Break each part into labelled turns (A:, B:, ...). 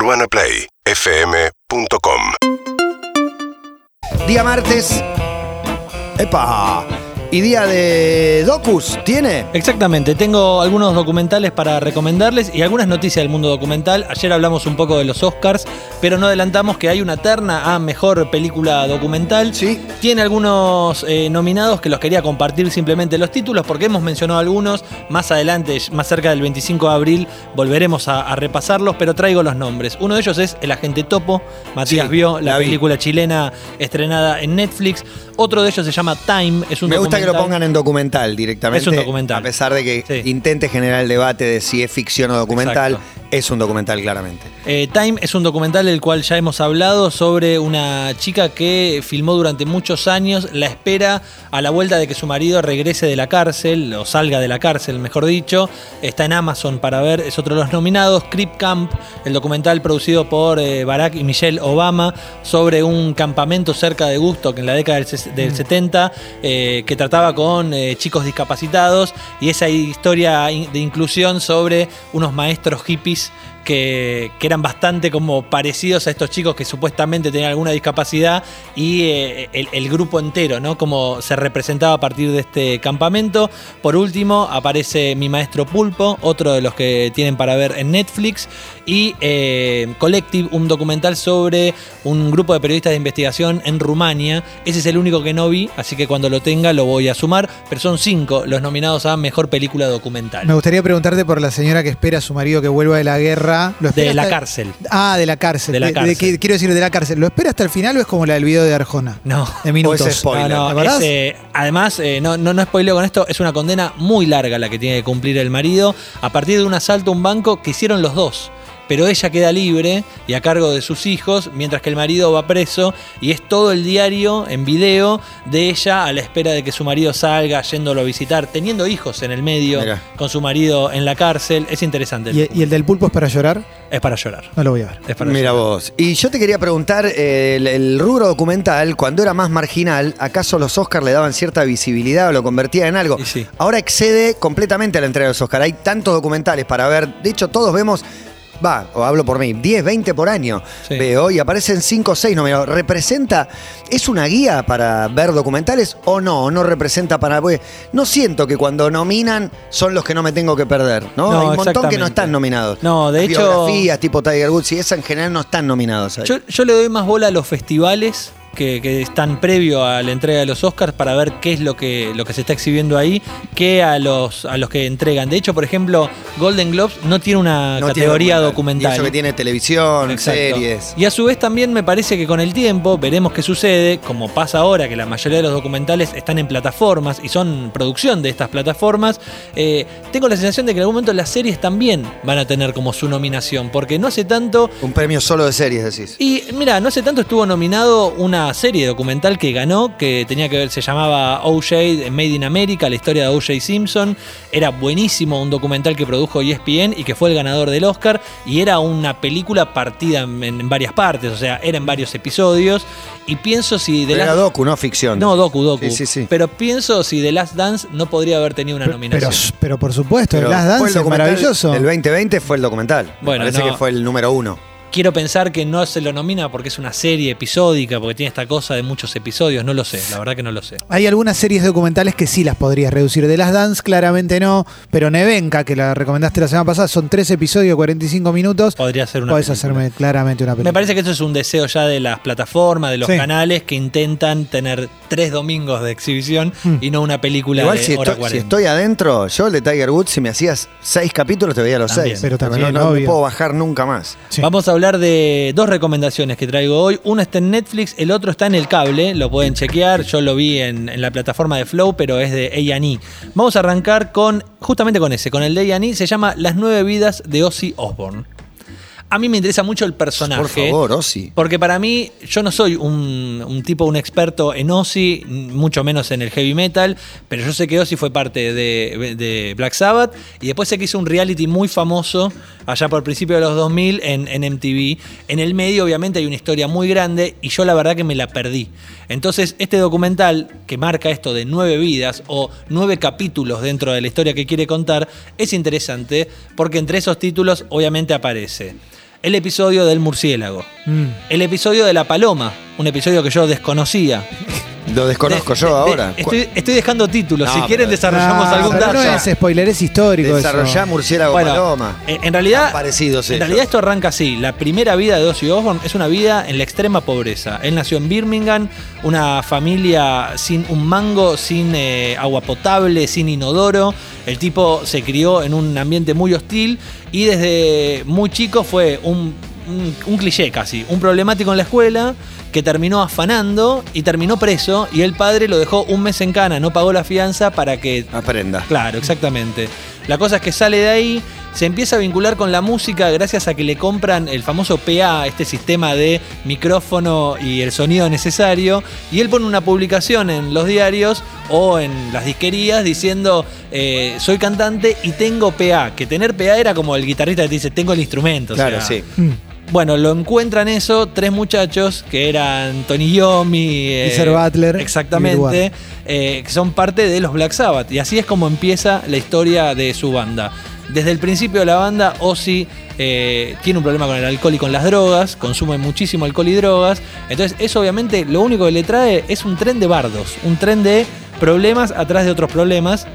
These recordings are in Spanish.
A: UrbanaPlayFM.com
B: Día martes. ¡Epa! ¿Y día de docus tiene?
C: Exactamente, tengo algunos documentales para recomendarles y algunas noticias del mundo documental. Ayer hablamos un poco de los Oscars, pero no adelantamos que hay una terna a mejor película documental.
B: Sí.
C: Tiene algunos eh, nominados que los quería compartir simplemente los títulos porque hemos mencionado algunos. Más adelante, más cerca del 25 de abril, volveremos a, a repasarlos, pero traigo los nombres. Uno de ellos es El Agente Topo. Matías
B: Sí,
C: vio la película chilena estrenada en Netflix. Otro de ellos se llama Time. Es un
B: Me gusta que lo pongan en documental directamente.
C: Es un documental.
B: A pesar de que
C: Sí.
B: intente generar el debate de si es ficción o documental,
C: Exacto.
B: Es un documental claramente.
C: Eh, Time es un documental del cual ya hemos hablado sobre una chica que filmó durante muchos años la espera a la vuelta de que su marido regrese de la cárcel, o salga de la cárcel, mejor dicho. Está en Amazon para ver, es otro de los nominados. Crip Camp, el documental producido por eh, Barack y Michelle Obama sobre un campamento cerca de Gusto que en la década del, del 70 eh, que trataba con eh, chicos discapacitados y esa historia de inclusión sobre unos maestros hippies Peace que, eran bastante como parecidos a estos chicos que supuestamente tenían alguna discapacidad y eh, el, el grupo entero, ¿no? Como se representaba a partir de este campamento. Por último, aparece Mi Maestro Pulpo, otro de los que tienen para ver en Netflix, y eh, Collective, un documental sobre un grupo de periodistas de investigación en Rumania. Ese es el único que no vi, así que cuando lo tenga lo voy a sumar, pero son cinco los nominados a Mejor Película Documental.
D: Me gustaría preguntarte por la señora que espera a su marido que vuelva de la guerra. ¿Lo espera
C: De la
D: hasta-
C: cárcel.
D: Ah, de la cárcel.
C: De la cárcel.
D: quiero decir, de la cárcel. ¿Lo espera hasta el final o es como la del video de Arjona?
C: No.
D: De minutos.
B: O ese spoiler.
C: No, no, es, eh, además, eh, no, no, no spoileo con esto, es una condena muy larga la que tiene que cumplir el marido a partir de un asalto a un banco que hicieron los dos. Pero ella queda libre y a cargo de sus hijos, mientras que el marido va preso y es todo el diario en video de ella a la espera de que su marido salga, yéndolo a visitar, teniendo hijos en el medio, con su marido en la cárcel. Es interesante. el
D: ¿Y, y el del pulpo es para llorar?
C: Es para llorar.
D: No lo voy a ver.
C: Es para
B: Mira
C: llorar.
B: vos. Y yo te quería preguntar, eh, el, el rubro documental, cuando era más marginal, ¿acaso los Oscars le daban cierta visibilidad o lo convertían en algo?
C: Sí.
B: Ahora excede completamente a la entrega de los Oscars. Hay tantos documentales para ver. De hecho, todos vemos, va, o hablo por mí, 10, 20 por año.
C: Sí.
B: Veo y aparecen 5 o 6 nominados. ¿Representa, es una guía para ver documentales o no? ¿O no representa para.? Porque no siento que cuando nominan son los que no me tengo que perder, ¿no?
C: No,
B: Hay un montón que no están nominados.
C: No, de hecho-
B: Biografías tipo Tiger Woods y esa en general no están nominados.
C: Yo, yo le doy más bola a los festivales que, que están previo a la entrega de los Oscars para ver qué es lo que, lo que se está exhibiendo ahí que a los, a los que entregan. De hecho, por ejemplo, Golden Globes no tiene una
B: No tiene
C: categoría
B: Y
C: documental.
B: eso que tiene televisión,
C: Exacto.
B: series.
C: Y a su vez también me parece que con el tiempo veremos qué sucede, como pasa ahora que la mayoría de los documentales están en plataformas y son producción de estas plataformas, eh, tengo la sensación de que en algún momento las series también van a tener como su nominación, porque no hace tanto
B: Un premio solo de series, decís.
C: y mira, no hace tanto estuvo nominado una serie documental que ganó, que tenía que ver, se llamaba OJ Made in America, la historia de OJ Simpson. Era buenísimo, un documental que produjo ESPN y que fue el ganador del Oscar. Y era una película partida en, en varias partes, o sea, era en varios episodios. Y pienso si de
B: era
C: Last...
B: docu, no ficción.
C: No, docu, docu.
B: Sí, sí, sí.
C: Pero pienso si The Last Dance no podría haber tenido una
D: Pero,
C: nominación.
D: pero por supuesto,
B: Pero
D: el Last
B: fue
D: Dance
B: el
D: es
B: documental
D: maravilloso.
B: del 2020 fue el documental.
C: Bueno,
B: Parece
C: no.
B: que fue el número uno.
C: Quiero pensar que no se lo nomina porque es una serie episódica, porque tiene esta cosa de muchos episodios. No lo sé, la verdad que no lo sé.
D: Hay algunas series documentales que sí las podrías reducir. De las Dance, claramente no. Pero Nevenka, que la recomendaste la semana pasada, son tres episodios, 45 minutos.
C: Podría ser una
D: Podés
C: película.
D: hacerme claramente una película.
C: Me parece que eso es un deseo ya de las plataformas, de los
D: Sí.
C: canales que intentan tener tres domingos de exhibición
D: Mm.
C: y no una película
B: Igual
C: de
B: si
C: hora
B: estoy, si
C: 40.
B: estoy adentro, yo el de Tiger Woods, si me hacías seis capítulos, te veía los
C: También.
B: seis.
D: Pero también,
B: no, no puedo bajar nunca más.
D: Sí.
C: Vamos a hablar de dos recomendaciones que traigo hoy. Uno está en Netflix, el otro está en el cable, lo pueden chequear. Yo lo vi en, en la plataforma de Flow, pero es de A&E. Vamos a arrancar con, justamente con ese, con el de A&E. Se llama Las nueve vidas de Ozzy Osbourne. A mí me interesa mucho el personaje.
B: Por favor, Ozzy.
C: Porque para mí, yo no soy un, un tipo, un experto en Ozzy, mucho menos en el heavy metal, pero yo sé que Ozzy fue parte de, de Black Sabbath y después sé que hizo un reality muy famoso allá por el principio de los 2000 en, en MTV. En el medio, obviamente, hay una historia muy grande y yo la verdad que me la perdí. Entonces, este documental que marca esto de nueve vidas o nueve capítulos dentro de la historia que quiere contar es interesante porque entre esos títulos, obviamente, aparece. El episodio del murciélago,
D: Mm.
C: el episodio de la paloma, un episodio que yo desconocía.
B: Lo desconozco
C: De-
B: yo
C: de-
B: ahora.
C: Estoy, estoy dejando títulos.
B: No,
C: si quieren
B: pero-
C: desarrollamos algún dato.
D: no es spoiler, es histórico
B: Desarrollá
D: eso.
B: murciélago
C: Bueno,
B: paloma.
C: eh, en realidad,
B: parecidos
C: en
B: ellos.
C: realidad esto arranca así. La primera vida de Ozzy Osbourne es una vida en la extrema pobreza. Él nació en Birmingham, una familia sin un mango, sin eh, agua potable, sin inodoro. El tipo se crió en un ambiente muy hostil y desde muy chico fue un, un- un cliché casi, un problemático en la escuela que terminó afanando y terminó preso y el padre lo dejó un mes en cana, no pagó la fianza para que
B: Aprenda.
C: Claro, exactamente. La cosa es que sale de ahí, se empieza a vincular con la música gracias a que le compran el famoso PA, este sistema de micrófono y el sonido necesario, y él pone una publicación en los diarios o en las disquerías diciendo eh, soy cantante y tengo PA, que tener PA era como el guitarrista que te dice tengo el instrumento. o
B: Claro,
C: sea,
B: sí.
C: Bueno, lo encuentran eso tres muchachos que eran Tony Yomi eh,
D: Butler
C: exactamente, eh, que son parte de los Black Sabbath. Y así es como empieza la historia de su banda. Desde el principio de la banda, Ozzy eh, tiene un problema con el alcohol y con las drogas, consume muchísimo alcohol y drogas. Entonces, eso obviamente lo único que le trae es un tren de bardos, un tren de problemas atrás de otros problemas.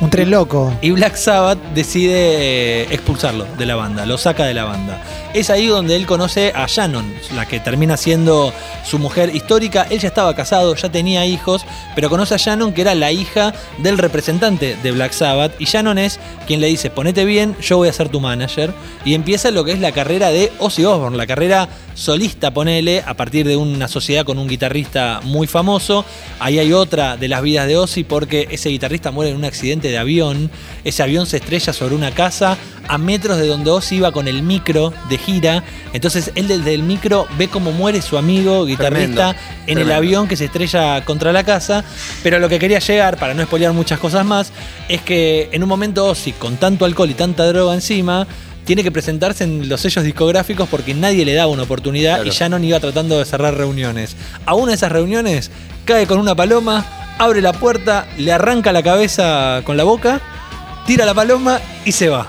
D: Un tren loco.
C: Y Black Sabbath decide expulsarlo de la banda, lo saca de la banda. Es ahí donde él conoce a Shannon, la que termina siendo su mujer histórica. Él ya estaba casado, ya tenía hijos, pero conoce a Shannon, que era la hija del representante de Black Sabbath. Y Shannon es quien le dice: Ponete bien, yo voy a ser tu manager. Y empieza lo que es la carrera de Ozzy Osbourne, la carrera solista, ponele, a partir de una sociedad con un guitarrista muy famoso. Ahí hay otra de las vidas de Ozzy, porque ese guitarrista muere en un accidente de avión. Ese avión se estrella sobre una casa a metros de donde Ozzy iba con el micro de gira. Entonces él desde el micro ve cómo muere su amigo guitarrista
B: Tremendo,
C: en el avión que se estrella contra la casa. Pero lo que quería llegar, para no spoilear muchas cosas más, es que en un momento Ozzy, con tanto alcohol y tanta droga encima, tiene que presentarse en los sellos discográficos porque nadie le daba una oportunidad
B: Claro.
C: y Shannon iba tratando de cerrar reuniones. A una de esas reuniones cae con una paloma, abre la puerta, le arranca la cabeza con la boca, tira la paloma y se va.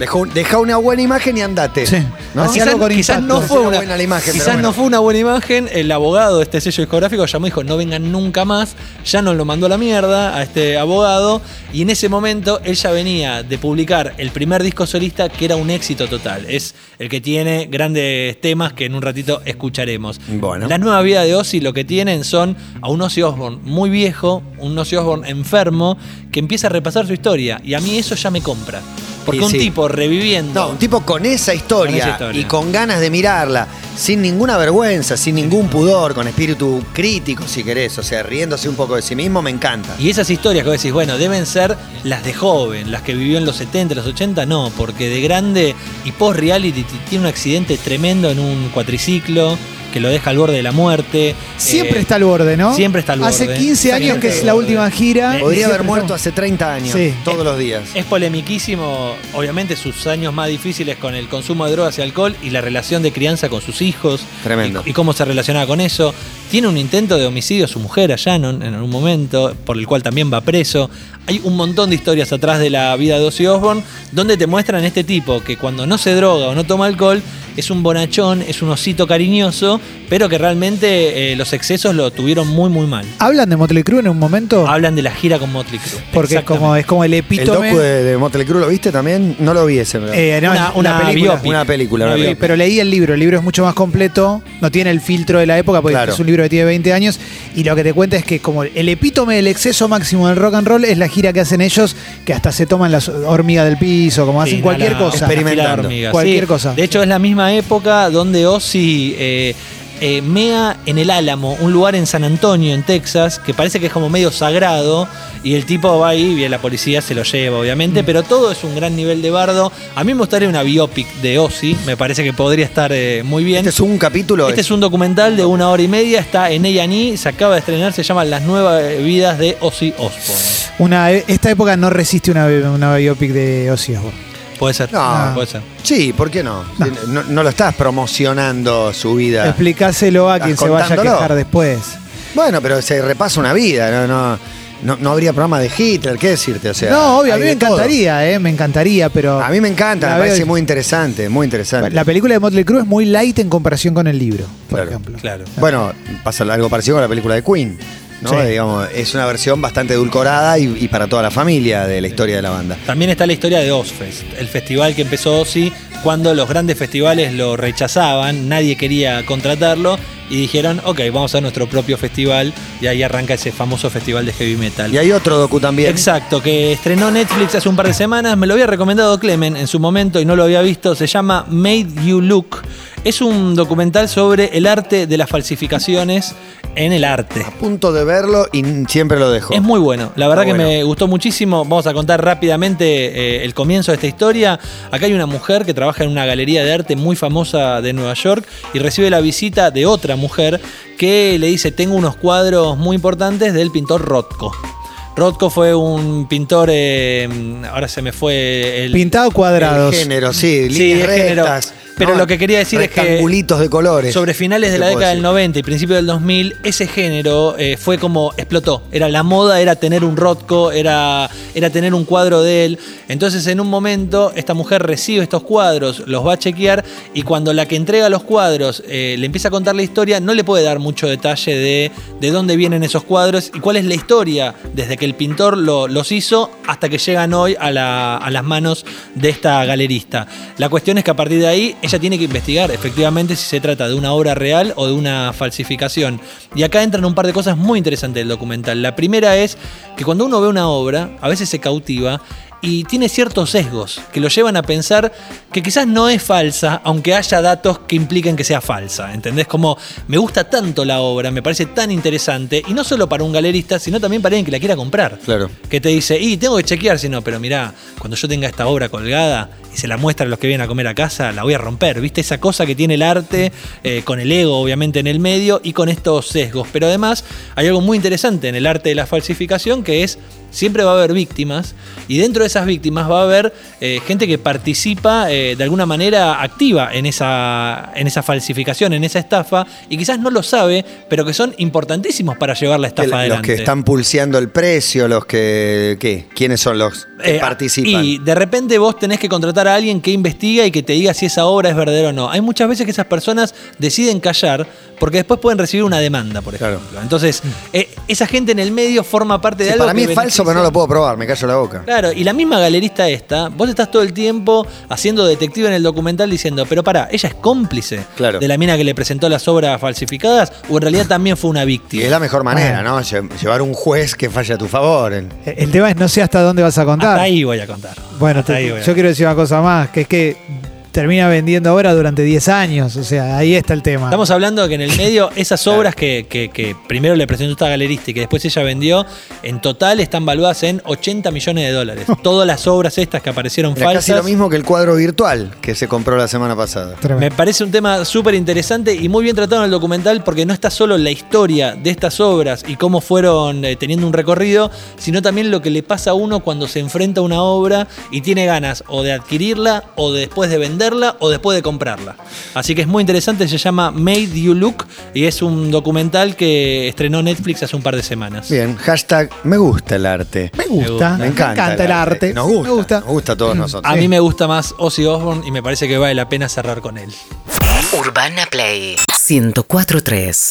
B: Dejó- Deja una buena imagen y andate.
D: Sí.
B: ¿no?
C: Quizás,
D: algo con
C: quizás
D: impacto.
C: no fue una,
B: buena la imagen,
C: quizás
B: bueno.
C: no fue una buena imagen. El abogado de este sello discográfico llamó y dijo: No vengan nunca más. Ya nos lo mandó a la mierda a este abogado. Y en ese momento él ya venía de publicar el primer disco solista que era un éxito total. Es el que tiene grandes temas que en un ratito escucharemos.
B: Bueno.
C: La nueva vida de Ozzy lo que tienen son a un Ozzy Osbourne muy viejo, un Ozzy Osbourne enfermo, que empieza a repasar su historia. Y a mí eso ya me compra. Porque
B: Y
C: un
B: sí.
C: tipo reviviendo.
B: No, un tipo con esa, historia,
C: Con esa historia.
B: y con ganas de mirarla, sin ninguna vergüenza, sin ningún pudor, con espíritu crítico, si querés, o sea, riéndose un poco de sí mismo, me encanta.
C: Y esas historias que vos decís, bueno, deben ser las de joven, las que vivió en los 70, los 80, no, porque de grande y post-reality tiene un accidente tremendo en un cuatriciclo que lo deja al borde de la muerte.
D: Siempre
C: Eh,
D: está al borde, ¿no?
C: siempre está al
D: Hace
C: borde.
D: 15 años que es la última gira.
C: Eh,
B: Podría haber muerto
D: estamos-
B: hace 30 años,
D: Sí.
B: todos los días.
C: Es polemiquísimo, obviamente, sus años más difíciles con el consumo de drogas y alcohol y la relación de crianza con sus hijos.
B: Tremendo.
C: Y, y cómo se relacionaba con eso. Tiene un intento de homicidio a su mujer, a Shannon, en algún momento, por el cual también va preso. Hay un montón de historias atrás de la vida de Ozzy Osbourne donde te muestran este tipo que cuando no se droga o no toma alcohol es un bonachón, es un osito cariñoso, pero que realmente eh, los excesos lo tuvieron muy, muy mal.
D: Hablan de Motley Crue en un momento.
C: Hablan de la gira con Motley Crue.
D: porque es como, es como el
B: ¿El
D: epítome.
B: docu de, de Motley Crue lo viste también? No lo vi ese.
D: Eh, no,
C: Una- una
D: película.
C: biopic.
B: una película, una película.
D: pero leí el libro, el libro es mucho más completo, no tiene el filtro de la época porque
B: Claro.
D: es un libro que tiene 20 años y lo que te cuenta es que como el epítome del exceso máximo del rock and roll es la gira que hacen ellos que hasta se toman las hormigas del piso, como hacen
C: Sí,
D: cualquier
C: la-
D: cosa.
B: Experimentando.
C: hormigas,
D: Cualquier
C: sí.
D: cosa.
C: De hecho, es la misma época donde Ozzy eh, eh, mea en el Álamo, un lugar en San Antonio, en Texas, que parece que es como medio sagrado, y el tipo va ahí y la policía se lo lleva,
B: Mm.
C: obviamente, pero todo es un gran nivel de bardo. A mí me gustaría una biopic de Ozzy, me parece que podría estar eh, muy bien.
B: Este es un capítulo.
C: Este es un documental de una hora y media, está en A&E, se acaba de estrenar, se llama Las nuevas vidas de Ozzy Osbourne.
D: Una, esta época no resiste una, una biopic de Ozzy Osbourne.
C: Puede ser,
B: No.
C: puede ser.
B: Sí, ¿por qué no? no? no lo estás promocionando su vida.
D: Explicáselo a quien se vaya a
B: contándolo.
D: quejar después.
B: Bueno, pero se repasa una vida, ¿no? no no, no habría programa de Hitler, ¿qué decirte? O sea,
D: no, obvio, a
B: hay
D: mí me
B: de todo.
D: encantaría, eh, me encantaría, pero.
B: A mí me encanta,
D: la
B: me
D: veo
B: parece
D: y-
B: muy interesante, muy interesante.
D: La película de Motley Crue es muy light en comparación con el libro, por
B: Claro.
D: ejemplo.
C: Claro.
B: Bueno, pasa algo parecido con la película de Queen. ¿No?
D: Sí.
B: Digamos, es una versión bastante edulcorada y, y para toda la familia de la historia de la banda.
C: También está la historia de Ozfest, el festival que empezó Ozzy cuando los grandes festivales lo rechazaban, nadie quería contratarlo y dijeron, ok, vamos a nuestro propio festival y ahí arranca ese famoso festival de heavy metal.
B: Y hay otro docu también.
C: Exacto, que estrenó Netflix hace un par de semanas, me lo había recomendado Clemen en su momento y no lo había visto, se llama Made You Look. Es un documental sobre el arte de las falsificaciones en el arte.
B: A punto de verlo y siempre lo dejo.
C: Es muy bueno, la verdad
B: Está
C: que
B: bueno.
C: me gustó muchísimo. Vamos a contar rápidamente eh, el comienzo de esta historia. Acá hay una mujer que trabaja en una galería de arte muy famosa de Nueva York y recibe la visita de otra mujer que le dice, tengo unos cuadros muy importantes del pintor Rothko. Rothko fue un pintor, eh, ahora se me fue el...
D: Pintado cuadrados.
B: El género, sí,
C: Sí,
B: líneas
C: el género. Pero lo que quería decir es que-
B: de colores.
C: Sobre finales de
B: ¿Qué
C: la década del
B: decir?
C: 90 y principio del 2000, ese género eh, fue como explotó. Era la moda, era tener un Rothko, era, era tener un cuadro de él. Entonces, en un momento, esta mujer recibe estos cuadros, los va a chequear y cuando la que entrega los cuadros eh, le empieza a contar la historia, no le puede dar mucho detalle de, de dónde vienen esos cuadros y cuál es la historia desde que el pintor lo- los hizo hasta que llegan hoy a, la- a las manos de esta galerista. La cuestión es que a partir de ahí ella tiene que investigar efectivamente si se trata de una obra real o de una falsificación. Y acá entran un par de cosas muy interesantes del documental. La primera es que cuando uno ve una obra, a veces se cautiva y tiene ciertos sesgos que lo llevan a pensar que quizás no es falsa, aunque haya datos que impliquen que sea falsa. ¿Entendés? Como me gusta tanto la obra, me parece tan interesante, y no solo para un galerista, sino también para alguien que la quiera comprar.
B: Claro.
C: Que te dice, y tengo que chequear, si no, pero mirá, cuando yo tenga esta obra colgada y se la muestra a los que vienen a comer a casa, la voy a romper. ¿Viste? Esa cosa que tiene el arte, eh, con el ego obviamente en el medio y con estos sesgos. Pero además hay algo muy interesante en el arte de la falsificación que es siempre va a haber víctimas y dentro de esas víctimas va a haber eh, gente que participa eh, de alguna manera activa en esa, en esa falsificación, en esa estafa y quizás no lo sabe, pero que son importantísimos para llevar la estafa
B: los
C: adelante.
B: que están pulseando el precio, los que. ¿Qué? ¿Quiénes son los que
C: Eh,
B: participan?
C: Y de repente vos tenés que contratar a alguien que investiga y que te diga si esa obra es verdadera o no. Hay muchas veces que esas personas deciden callar porque después pueden recibir una demanda, por
B: Claro.
C: ejemplo. Entonces, eh, esa gente en el medio forma parte de
B: Sí,
C: algo
B: para mí
C: que
B: es falso,
C: beneficia-
B: pero no lo puedo probar, me callo la boca.
C: Claro, y la misma galerista esta, vos estás todo el tiempo haciendo detective en el documental diciendo, pero pará, ella es cómplice
B: Claro.
C: de la mina que le presentó las obras falsificadas o en realidad también fue una
B: Y
C: víctima.
B: es la mejor manera, ¿no? Lle- Llevar un juez que falle a tu favor. El-
D: El tema es no sé hasta dónde vas a contar.
C: Hasta ahí voy a contar.
D: Bueno,
C: Hasta
D: te-
C: ahí voy a
D: yo quiero decir una cosa más, que es que termina vendiendo ahora durante 10 años, o sea, ahí está el tema.
C: Estamos hablando de que en el medio esas obras que, que- que primero le presentó esta galerista y que después ella vendió, en total están valuadas en 80 millones de dólares. Todas las obras estas que aparecieron
B: Era casi
C: falsas.
B: lo mismo que el cuadro virtual que se compró la semana pasada.
D: Tremendo.
C: Me parece un tema súper interesante y muy bien tratado en el documental porque no está solo la historia de estas obras y cómo fueron eh, teniendo un recorrido, sino también lo que le pasa a uno cuando se enfrenta a una obra y tiene ganas o de adquirirla o de después de venderla o después de comprarla. Así que es muy interesante, se llama Made You Look y es un documental que estrenó Netflix hace un par de semanas.
B: Bien, hashtag me gusta el arte.
D: me gusta,
B: Me encanta,
D: el arte.
B: Nos gusta,
D: Me gusta.
B: Nos gusta a todos nosotros.
C: A mí me gusta más Ozzy Osbourne y me parece que vale la pena cerrar con él.
A: Urbana Play 1043